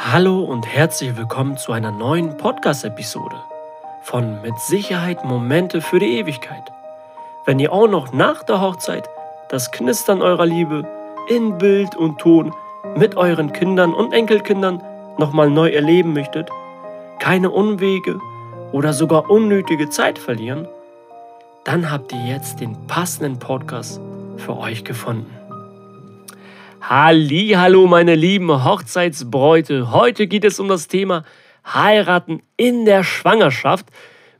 Hallo und herzlich willkommen zu einer neuen Podcast-Episode von Mit Sicherheit Momente für die Ewigkeit. Wenn ihr auch noch nach der Hochzeit das Knistern eurer Liebe in Bild und Ton mit euren Kindern und Enkelkindern nochmal neu erleben möchtet, keine Unwege oder sogar unnötige Zeit verlieren, dann habt ihr jetzt den passenden Podcast für euch gefunden. Halli, hallo meine lieben Hochzeitsbräute. Heute geht es um das Thema Heiraten in der Schwangerschaft.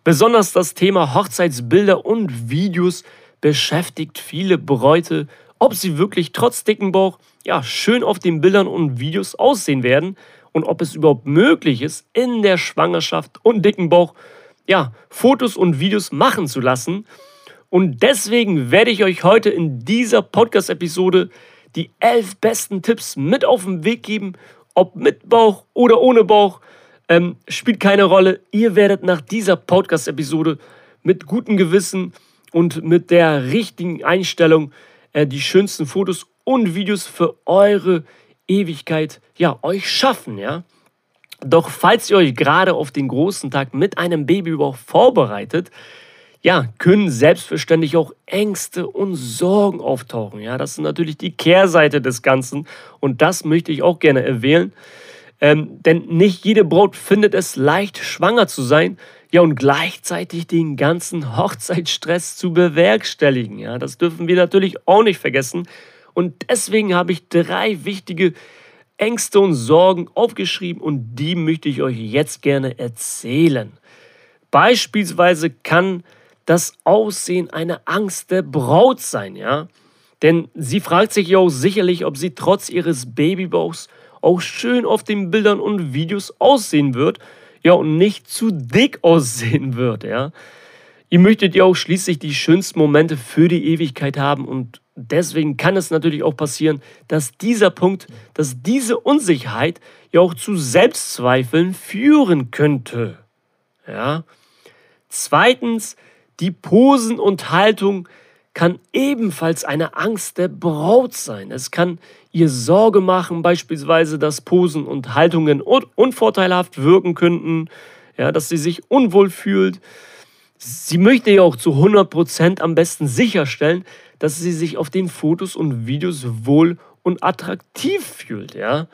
Besonders das Thema Hochzeitsbilder und Videos beschäftigt viele Bräute, ob sie wirklich trotz dicken Bauch ja schön auf den Bildern und Videos aussehen werden und ob es überhaupt möglich ist, in der Schwangerschaft und dicken Bauch ja Fotos und Videos machen zu lassen. Und deswegen werde ich euch heute in dieser Podcast-Episode die elf besten Tipps mit auf den Weg geben. Ob mit Bauch oder ohne Bauch, ähm, spielt keine Rolle. Ihr werdet nach dieser Podcast-Episode mit gutem Gewissen und mit der richtigen Einstellung äh, die schönsten Fotos und Videos für eure Ewigkeit ja, euch schaffen, ja. Doch falls ihr euch gerade auf den großen Tag mit einem Babybauch vorbereitet, ja, können selbstverständlich auch Ängste und Sorgen auftauchen. Ja, das ist natürlich die Kehrseite des Ganzen und das möchte ich auch gerne erwähnen. Ähm, denn nicht jede Braut findet es leicht, schwanger zu sein, ja, und gleichzeitig den ganzen Hochzeitsstress zu bewerkstelligen. Ja, das dürfen wir natürlich auch nicht vergessen. Und deswegen habe ich drei wichtige Ängste und Sorgen aufgeschrieben und die möchte ich euch jetzt gerne erzählen. Beispielsweise kann das Aussehen eine Angst der Braut sein, ja? Denn sie fragt sich ja auch sicherlich, ob sie trotz ihres Babybauchs auch schön auf den Bildern und Videos aussehen wird, ja, und nicht zu dick aussehen wird, ja? Ihr möchtet ja auch schließlich die schönsten Momente für die Ewigkeit haben und deswegen kann es natürlich auch passieren, dass dieser Punkt, dass diese Unsicherheit ja auch zu Selbstzweifeln führen könnte. Ja? Zweitens, die Posen und Haltung kann ebenfalls eine Angst der Braut sein. Es kann ihr Sorge machen, beispielsweise, dass Posen und Haltungen unvorteilhaft wirken könnten, ja, dass sie sich unwohl fühlt. Sie möchte ja auch zu 100% am besten sicherstellen, dass sie sich auf den Fotos und Videos wohl und attraktiv fühlt. Ja?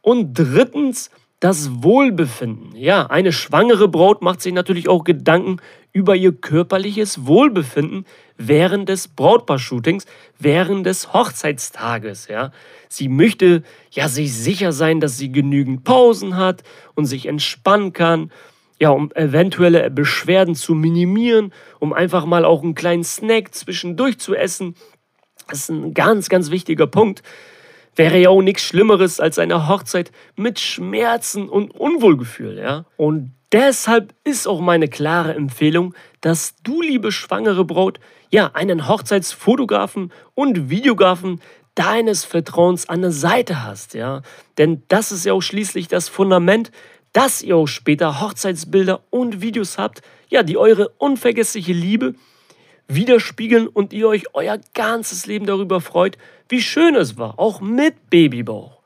Und drittens, das Wohlbefinden. Ja, eine schwangere Braut macht sich natürlich auch Gedanken über ihr körperliches Wohlbefinden während des Brautpaarshootings, während des Hochzeitstages. Ja, sie möchte ja sich sicher sein, dass sie genügend Pausen hat und sich entspannen kann. Ja, um eventuelle Beschwerden zu minimieren, um einfach mal auch einen kleinen Snack zwischendurch zu essen. Das ist ein ganz, ganz wichtiger Punkt. Wäre ja auch nichts Schlimmeres als eine Hochzeit mit Schmerzen und Unwohlgefühl, ja? Und deshalb ist auch meine klare Empfehlung, dass du, liebe schwangere Braut, ja, einen Hochzeitsfotografen und Videografen deines Vertrauens an der Seite hast, ja? Denn das ist ja auch schließlich das Fundament, dass ihr auch später Hochzeitsbilder und Videos habt, ja, die eure unvergessliche Liebe widerspiegeln und ihr euch euer ganzes Leben darüber freut, wie schön es war, auch mit Babybauch.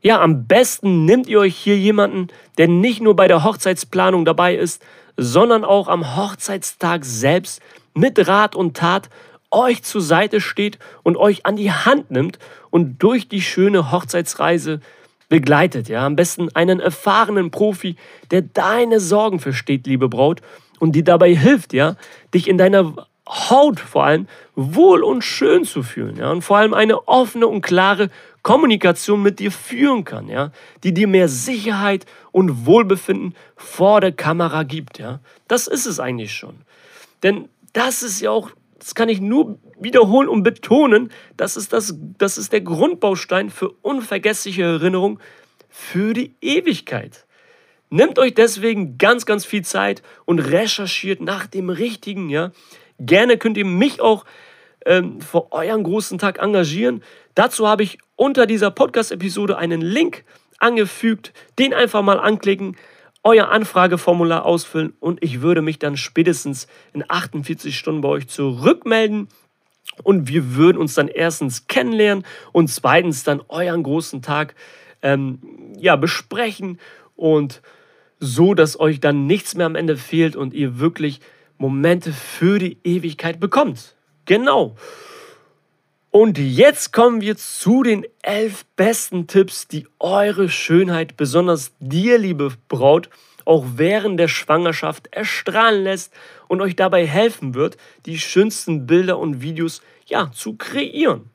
Ja, am besten nehmt ihr euch hier jemanden, der nicht nur bei der Hochzeitsplanung dabei ist, sondern auch am Hochzeitstag selbst mit Rat und Tat euch zur Seite steht und euch an die Hand nimmt und durch die schöne Hochzeitsreise begleitet. Ja, am besten einen erfahrenen Profi, der deine Sorgen versteht, liebe Braut, und dir dabei hilft, ja, dich in deiner Haut vor allem wohl und schön zu fühlen. Ja? Und vor allem eine offene und klare Kommunikation mit dir führen kann, ja? die dir mehr Sicherheit und Wohlbefinden vor der Kamera gibt. Ja? Das ist es eigentlich schon. Denn das ist ja auch, das kann ich nur wiederholen und betonen, das ist, das, das ist der Grundbaustein für unvergessliche Erinnerung für die Ewigkeit. Nehmt euch deswegen ganz, ganz viel Zeit und recherchiert nach dem Richtigen, ja. Gerne könnt ihr mich auch ähm, für euren großen Tag engagieren. Dazu habe ich unter dieser Podcast-Episode einen Link angefügt. Den einfach mal anklicken, euer Anfrageformular ausfüllen und ich würde mich dann spätestens in 48 Stunden bei euch zurückmelden. Und wir würden uns dann erstens kennenlernen und zweitens dann euren großen Tag ähm, ja, besprechen und so, dass euch dann nichts mehr am Ende fehlt und ihr wirklich Momente für die Ewigkeit bekommt. Genau. Und jetzt kommen wir zu den elf besten Tipps, die eure Schönheit, besonders dir, liebe Braut, auch während der Schwangerschaft erstrahlen lässt und euch dabei helfen wird, die schönsten Bilder und Videos ja, zu kreieren.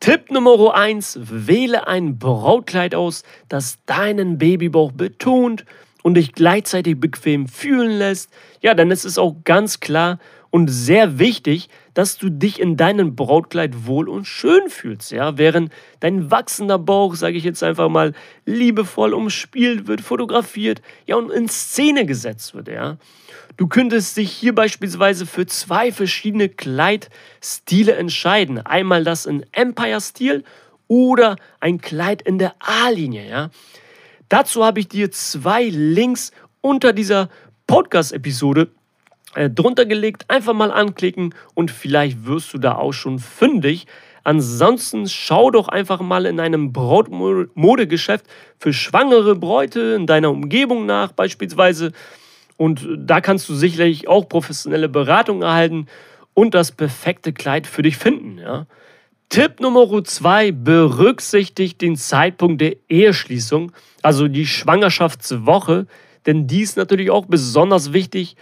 Tipp Nummer 1, wähle ein Brautkleid aus, das deinen Babybauch betont und dich gleichzeitig bequem fühlen lässt. Ja, dann ist es auch ganz klar und sehr wichtig, dass du dich in deinem Brautkleid wohl und schön fühlst, ja, während dein wachsender Bauch, sage ich jetzt einfach mal, liebevoll umspielt wird, fotografiert, ja und in Szene gesetzt wird, ja. Du könntest dich hier beispielsweise für zwei verschiedene Kleidstile entscheiden. Einmal das in Empire-Stil oder ein Kleid in der A-Linie, ja. Dazu habe ich dir zwei Links unter dieser Podcast-Episode äh, drunter gelegt. Einfach mal anklicken und vielleicht wirst du da auch schon fündig. Ansonsten schau doch einfach mal in einem Brautmodegeschäft für schwangere Bräute in deiner Umgebung nach beispielsweise. Und da kannst du sicherlich auch professionelle Beratung erhalten und das perfekte Kleid für dich finden. Ja? Tipp Nummer zwei, berücksichtigt den Zeitpunkt der Eheschließung, also die Schwangerschaftswoche, denn die ist natürlich auch besonders wichtig,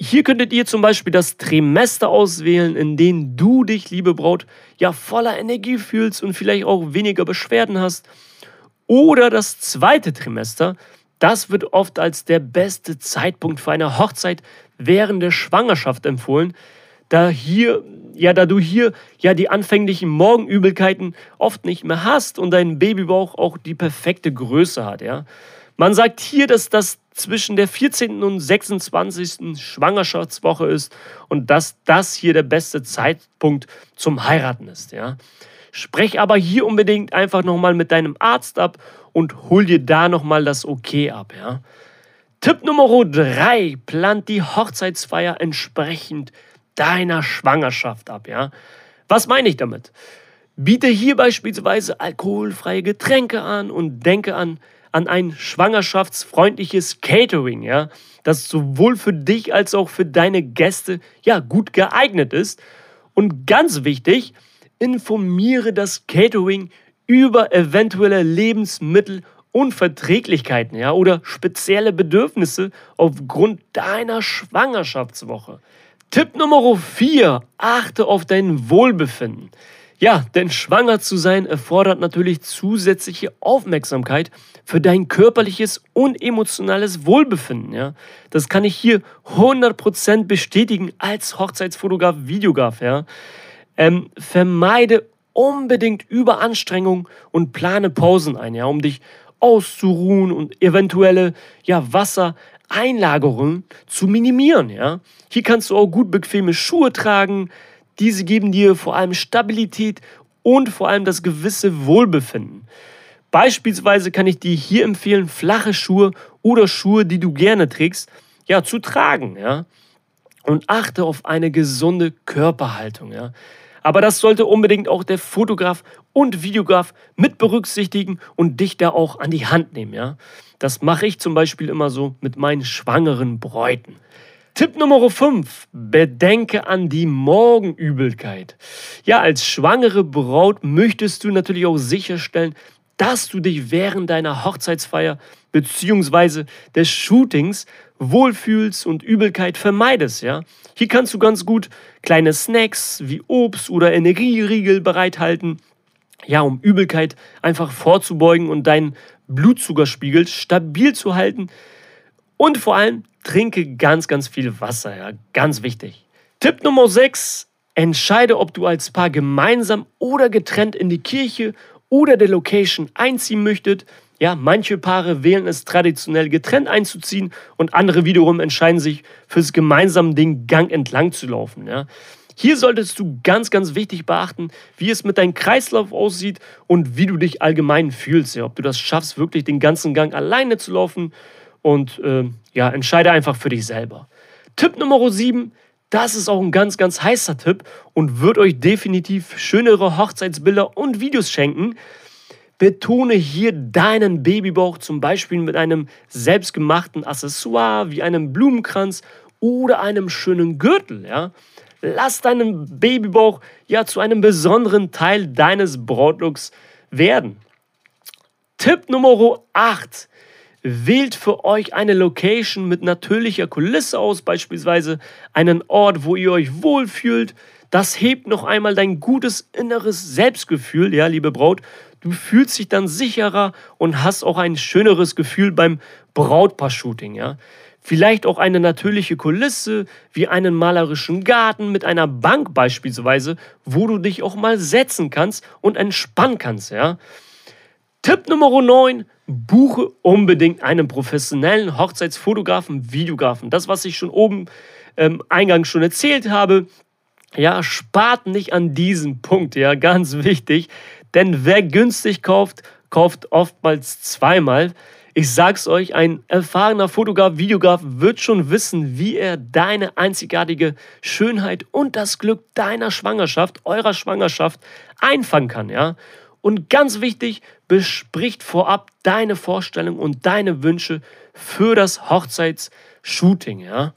hier könntet ihr zum Beispiel das Trimester auswählen, in dem du dich, liebe Braut, ja voller Energie fühlst und vielleicht auch weniger Beschwerden hast. Oder das zweite Trimester, das wird oft als der beste Zeitpunkt für eine Hochzeit während der Schwangerschaft empfohlen, da hier ja, da du hier ja die anfänglichen Morgenübelkeiten oft nicht mehr hast und dein Babybauch auch die perfekte Größe hat, ja. Man sagt hier, dass das zwischen der 14. und 26. Schwangerschaftswoche ist und dass das hier der beste Zeitpunkt zum Heiraten ist. Ja? Sprech aber hier unbedingt einfach nochmal mit deinem Arzt ab und hol dir da nochmal das Okay ab. Ja? Tipp Nummer 3, plant die Hochzeitsfeier entsprechend deiner Schwangerschaft ab. Ja? Was meine ich damit? Biete hier beispielsweise alkoholfreie Getränke an und denke an an ein schwangerschaftsfreundliches Catering, ja, das sowohl für dich als auch für deine Gäste ja gut geeignet ist. Und ganz wichtig, informiere das Catering über eventuelle Lebensmittel Unverträglichkeiten ja, oder spezielle Bedürfnisse aufgrund deiner Schwangerschaftswoche. Tipp Nummer 4. Achte auf dein Wohlbefinden. Ja, denn schwanger zu sein erfordert natürlich zusätzliche Aufmerksamkeit für dein körperliches und emotionales Wohlbefinden. Ja? Das kann ich hier 100% bestätigen als Hochzeitsfotograf, Videograf. Ja? Ähm, vermeide unbedingt Überanstrengung und plane Pausen ein, ja, um dich auszuruhen und eventuelle ja, Wassereinlagerungen zu minimieren. Ja? Hier kannst du auch gut bequeme Schuhe tragen. Diese geben dir vor allem Stabilität und vor allem das gewisse Wohlbefinden. Beispielsweise kann ich dir hier empfehlen, flache Schuhe oder Schuhe, die du gerne trägst, ja, zu tragen, ja. Und achte auf eine gesunde Körperhaltung, ja. Aber das sollte unbedingt auch der Fotograf und Videograf mit berücksichtigen und dich da auch an die Hand nehmen, ja. Das mache ich zum Beispiel immer so mit meinen schwangeren Bräuten. Tipp Nummer 5. Bedenke an die Morgenübelkeit. Ja, als schwangere Braut möchtest du natürlich auch sicherstellen, dass du dich während deiner Hochzeitsfeier bzw. des Shootings wohlfühlst und Übelkeit vermeidest. Ja? Hier kannst du ganz gut kleine Snacks wie Obst oder Energieriegel bereithalten, ja, um Übelkeit einfach vorzubeugen und deinen Blutzuckerspiegel stabil zu halten. Und vor allem trinke ganz, ganz viel Wasser. Ja? Ganz wichtig. Tipp Nummer 6. Entscheide, ob du als Paar gemeinsam oder getrennt in die Kirche oder der Location einziehen möchtet. Ja, manche Paare wählen es traditionell getrennt einzuziehen und andere wiederum entscheiden sich fürs gemeinsam den Gang entlang zu laufen. Ja. Hier solltest du ganz, ganz wichtig beachten, wie es mit deinem Kreislauf aussieht und wie du dich allgemein fühlst. Ja. Ob du das schaffst, wirklich den ganzen Gang alleine zu laufen und äh, ja, entscheide einfach für dich selber. Tipp Nummer 7, das ist auch ein ganz, ganz heißer Tipp und wird euch definitiv schönere Hochzeitsbilder und Videos schenken. Betone hier deinen Babybauch zum Beispiel mit einem selbstgemachten Accessoire wie einem Blumenkranz oder einem schönen Gürtel. Ja? Lass deinen Babybauch ja zu einem besonderen Teil deines Brautlooks werden. Tipp Nummer 8. Wählt für euch eine Location mit natürlicher Kulisse aus, beispielsweise einen Ort, wo ihr euch wohlfühlt. Das hebt noch einmal dein gutes inneres Selbstgefühl, ja, liebe Braut. Du fühlst dich dann sicherer und hast auch ein schöneres Gefühl beim Brautpaar-Shooting, ja. Vielleicht auch eine natürliche Kulisse, wie einen malerischen Garten mit einer Bank beispielsweise, wo du dich auch mal setzen kannst und entspannen kannst, ja. Tipp Nummer 9, buche unbedingt einen professionellen Hochzeitsfotografen, Videografen. Das, was ich schon oben ähm, eingangs schon erzählt habe, ja, spart nicht an diesem Punkt, ja, ganz wichtig. Denn wer günstig kauft, kauft oftmals zweimal. Ich sag's euch, ein erfahrener Fotograf, Videograf wird schon wissen, wie er deine einzigartige Schönheit und das Glück deiner Schwangerschaft, eurer Schwangerschaft einfangen kann, ja. Und ganz wichtig, bespricht vorab deine Vorstellungen und deine Wünsche für das Hochzeitsshooting. Ja?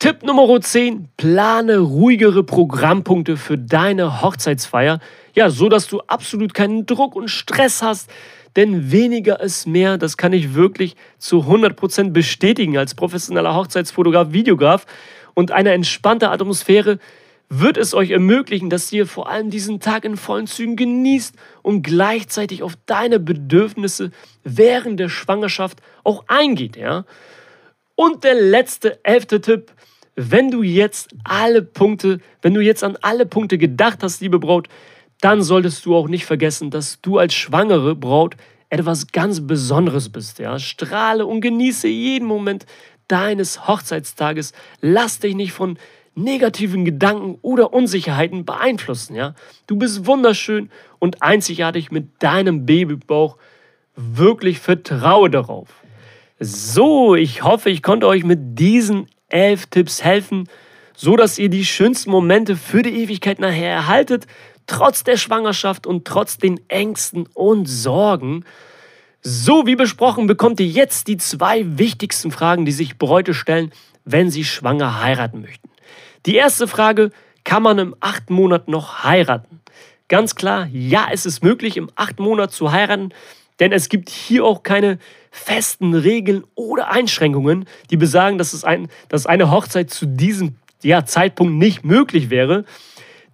Tipp Nummer 10, plane ruhigere Programmpunkte für deine Hochzeitsfeier, ja, so dass du absolut keinen Druck und Stress hast, denn weniger ist mehr, das kann ich wirklich zu 100% bestätigen als professioneller Hochzeitsfotograf, Videograf und eine entspannte Atmosphäre wird es euch ermöglichen, dass ihr vor allem diesen Tag in vollen Zügen genießt und gleichzeitig auf deine Bedürfnisse während der Schwangerschaft auch eingeht. Ja? Und der letzte, elfte Tipp, wenn du jetzt alle Punkte, wenn du jetzt an alle Punkte gedacht hast, liebe Braut, dann solltest du auch nicht vergessen, dass du als schwangere Braut etwas ganz Besonderes bist. Ja? Strahle und genieße jeden Moment deines Hochzeitstages. Lass dich nicht von negativen Gedanken oder Unsicherheiten beeinflussen. Ja? Du bist wunderschön und einzigartig mit deinem Babybauch. Wirklich vertraue darauf. So, ich hoffe, ich konnte euch mit diesen elf Tipps helfen, so dass ihr die schönsten Momente für die Ewigkeit nachher erhaltet, trotz der Schwangerschaft und trotz den Ängsten und Sorgen. So wie besprochen, bekommt ihr jetzt die zwei wichtigsten Fragen, die sich Bräute stellen, wenn sie schwanger heiraten möchten. Die erste Frage, kann man im achten Monat noch heiraten? Ganz klar, ja, es ist möglich, im achten Monat zu heiraten, denn es gibt hier auch keine festen Regeln oder Einschränkungen, die besagen, dass, es ein, dass eine Hochzeit zu diesem ja, Zeitpunkt nicht möglich wäre.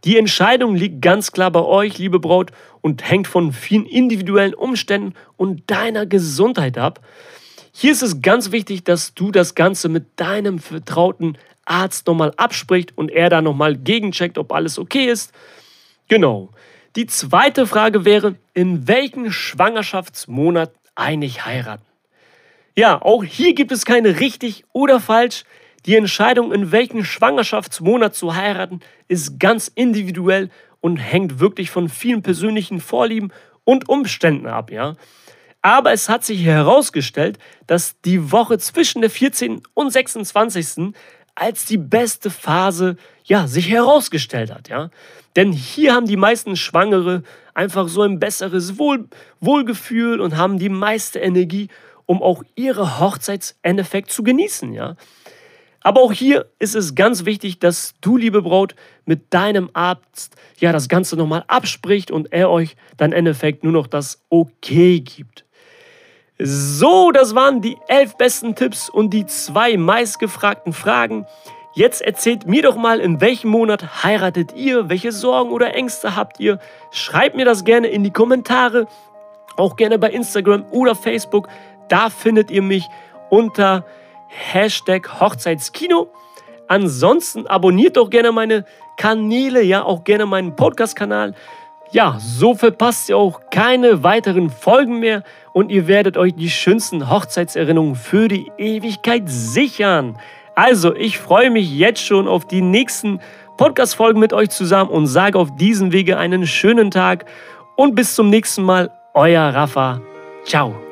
Die Entscheidung liegt ganz klar bei euch, liebe Braut, und hängt von vielen individuellen Umständen und deiner Gesundheit ab. Hier ist es ganz wichtig, dass du das Ganze mit deinem vertrauten Arzt nochmal abspricht und er da nochmal gegencheckt, ob alles okay ist. Genau. Die zweite Frage wäre, in welchem Schwangerschaftsmonat eigentlich heiraten? Ja, auch hier gibt es keine richtig oder falsch. Die Entscheidung, in welchem Schwangerschaftsmonat zu heiraten, ist ganz individuell und hängt wirklich von vielen persönlichen Vorlieben und Umständen ab, ja. Aber es hat sich herausgestellt, dass die Woche zwischen der 14. und 26 als die beste Phase ja, sich herausgestellt hat. Ja? Denn hier haben die meisten Schwangere einfach so ein besseres Wohl, Wohlgefühl und haben die meiste Energie, um auch ihre Hochzeitsendeffekt zu genießen. Ja? Aber auch hier ist es ganz wichtig, dass du, liebe Braut, mit deinem Arzt ja das Ganze nochmal abspricht und er euch dann im Endeffekt nur noch das Okay gibt. So, das waren die elf besten Tipps und die zwei meistgefragten Fragen. Jetzt erzählt mir doch mal, in welchem Monat heiratet ihr? Welche Sorgen oder Ängste habt ihr? Schreibt mir das gerne in die Kommentare, auch gerne bei Instagram oder Facebook. Da findet ihr mich unter Hashtag Hochzeitskino. Ansonsten abonniert doch gerne meine Kanäle, ja auch gerne meinen Podcast-Kanal. Ja, so verpasst ihr auch keine weiteren Folgen mehr und ihr werdet euch die schönsten Hochzeitserinnerungen für die Ewigkeit sichern. Also, ich freue mich jetzt schon auf die nächsten Podcast-Folgen mit euch zusammen und sage auf diesem Wege einen schönen Tag und bis zum nächsten Mal, euer Rafa. Ciao.